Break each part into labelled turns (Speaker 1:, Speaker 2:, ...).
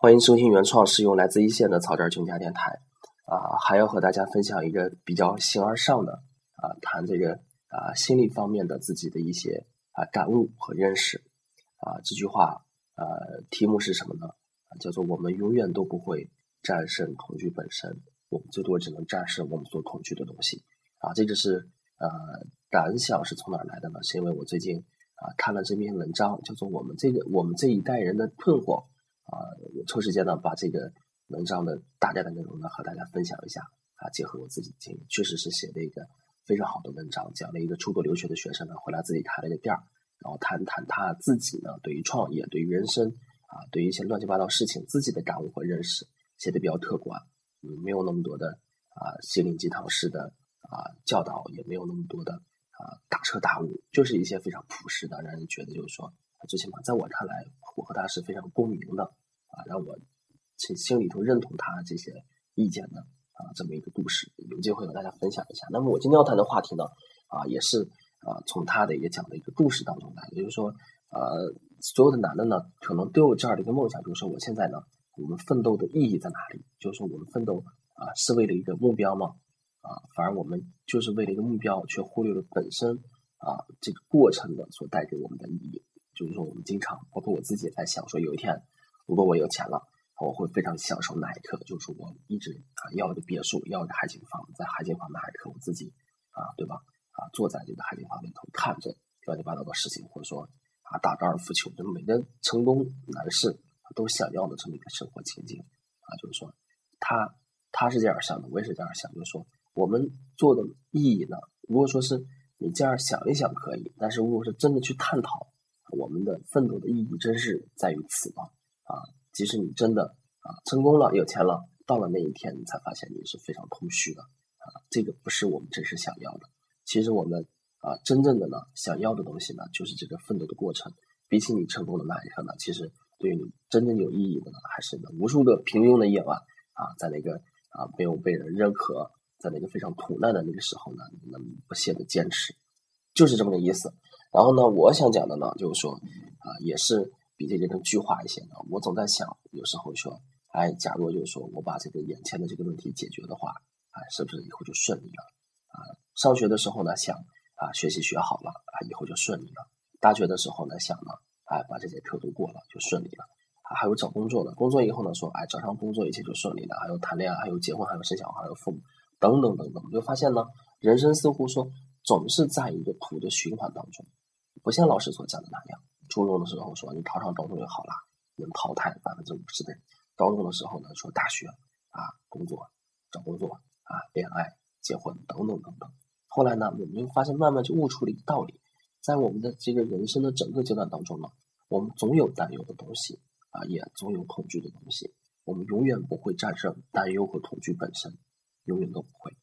Speaker 1: 欢迎收听原创是用来自一线的草根全家电台啊，还要和大家分享一个比较形而上的啊，谈这个啊心理方面的自己的一些啊感悟和认识啊。这句话呃题目是什么呢？叫做我们永远都不会战胜恐惧本身，我们最多只能战胜我们所恐惧的东西啊。这个是呃感想是从哪来的呢？是因为我最近啊看了这篇文章，叫做我们这个我们这一代人的困惑。啊，我抽时间呢，把这个文章的大概的内容呢和大家分享一下啊，结合我自己的经历，确实是写了一个非常好的文章，讲了一个出国留学的学生呢回来自己开了一个店儿，然后谈谈他自己呢对于创业、对于人生啊、对于一些乱七八糟事情自己的感悟和认识，写的比较客观，嗯，没有那么多的啊心灵鸡汤式的啊教导，也没有那么多的啊大彻大悟，就是一些非常朴实的，让人觉得就是说。最起码在我看来，我和他是非常共鸣的啊，让我心心里头认同他这些意见的啊，这么一个故事，有机会和大家分享一下。那么我今天要谈的话题呢，啊，也是啊，从他的一个讲的一个故事当中来，也就是说，呃，所有的男的呢，可能都有这样的一个梦想，就是说，我现在呢，我们奋斗的意义在哪里？就是说，我们奋斗啊，是为了一个目标吗？啊，反而我们就是为了一个目标，却忽略了本身啊这个过程的所带给我们的意义。就是说，我们经常，包括我自己也在想，说有一天，如果我有钱了，我会非常享受那一刻。就是我一直啊要一个别墅，要一个海景房，在海景房那一刻，我自己啊，对吧？啊，坐在这个海景房里头，看着乱七八糟的事情，或者说啊打高尔夫球，就每个成功男士都想要的这么一个生活情境啊。就是说，他他是这样想的，我也是这样想。就是说，我们做的意义呢，如果说是你这样想一想可以，但是如果是真的去探讨。我们的奋斗的意义真是在于此吗？啊，即使你真的啊成功了、有钱了，到了那一天，你才发现你是非常空虚的啊，这个不是我们真实想要的。其实我们啊真正的呢想要的东西呢，就是这个奋斗的过程。比起你成功的那一刻呢，其实对于你真正有意义的呢，还是呢无数个平庸的夜晚啊，在那个啊没有被人认可，在那个非常苦难的那个时候呢，你能不懈的坚持，就是这么个意思。然后呢，我想讲的呢，就是说，啊，也是比这些更具化一些的。我总在想，有时候说，哎，假如就是说我把这个眼前的这个问题解决的话，哎，是不是以后就顺利了？啊，上学的时候呢，想啊，学习学好了，啊，以后就顺利了。大学的时候呢，想呢，哎，把这节课都过了，就顺利了。啊，还有找工作的，工作以后呢，说，哎，找上工作一切就顺利了。还有谈恋爱，还有结婚，还有生小孩，还有父母，等等等等，就发现呢，人生似乎说总是在一个苦的循环当中。不像老师所讲的那样，初中的时候说你考上高中就好了，能淘汰百分之五十的人；高中的时候呢说大学啊工作找工作啊恋爱结婚等等等等。后来呢我们就发现慢慢就悟出了一个道理，在我们的这个人生的整个阶段当中呢，我们总有担忧的东西啊，也总有恐惧的东西。我们永远不会战胜担忧和恐惧本身，永远都不会。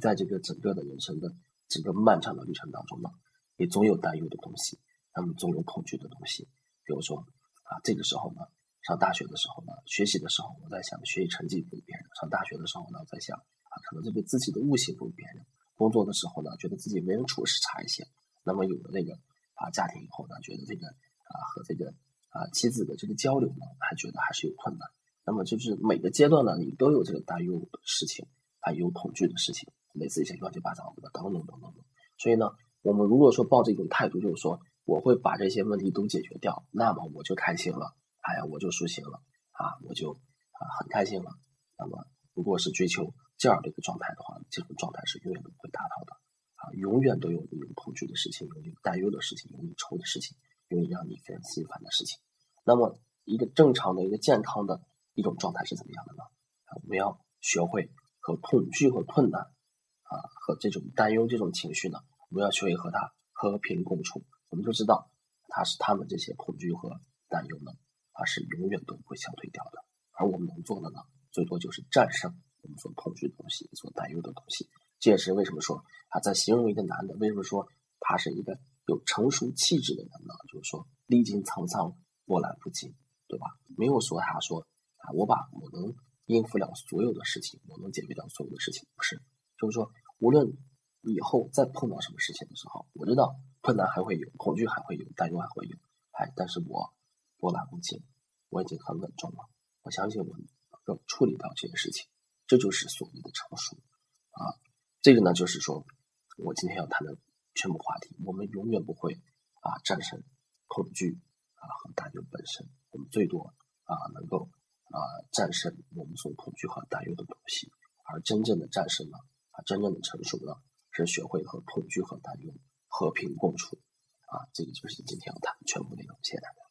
Speaker 1: 在这个整个的人生的整个漫长的旅程当中呢。也总有担忧的东西，那么总有恐惧的东西。比如说啊，这个时候呢，上大学的时候呢，学习的时候，我在想学习成绩不如别人；上大学的时候呢，我在想啊，可能这个自己的悟性不如别人；工作的时候呢，觉得自己为人处事差一些。那么有了那个啊家庭以后呢，觉得这个啊和这个啊妻子的这个交流呢，还觉得还是有困难。那么就是每个阶段呢，你都有这个担忧的事情，还有恐惧的事情，类似一些乱七八糟的等等等等等。所以呢。我们如果说抱着一种态度，就是说我会把这些问题都解决掉，那么我就开心了，哎呀，我就舒心了，啊，我就啊很开心了。那么如果是追求这样的一个状态的话，这种状态是永远都不会达到的，啊，永远都有你恐惧的事情，有你担忧的事情，有你愁的事情，有你让你非常心烦的事情。那么一个正常的一个健康的一种状态是怎么样的呢？我们要学会和恐惧和困难啊和这种担忧这种情绪呢。我们要学会和他和平共处，我们就知道他是他们这些恐惧和担忧呢，他是永远都不会消退掉的。而我们能做的呢，最多就是战胜我们所恐惧的东西、所担忧的东西。这也是为什么说他在形容一个男的，为什么说他是一个有成熟气质的人呢？就是说历经沧桑，波澜不惊，对吧？没有说他说啊，我把我能应付了所有的事情，我能解决掉所有的事情，不是，就是说无论。以后再碰到什么事情的时候，我知道困难还会有，恐惧还会有，担忧还会有，哎，但是我波澜不惊，我已经很稳重了。我相信我能够处理掉这些事情，这就是所谓的成熟啊。这个呢，就是说我今天要谈的全部话题。我们永远不会啊战胜恐惧啊和担忧本身，我们最多啊能够啊战胜我们所恐惧和担忧的东西，而真正的战胜了啊真正的成熟了，是学会和恐惧和担忧和平共处啊。这个就是今天要谈的全部内容。谢谢大家。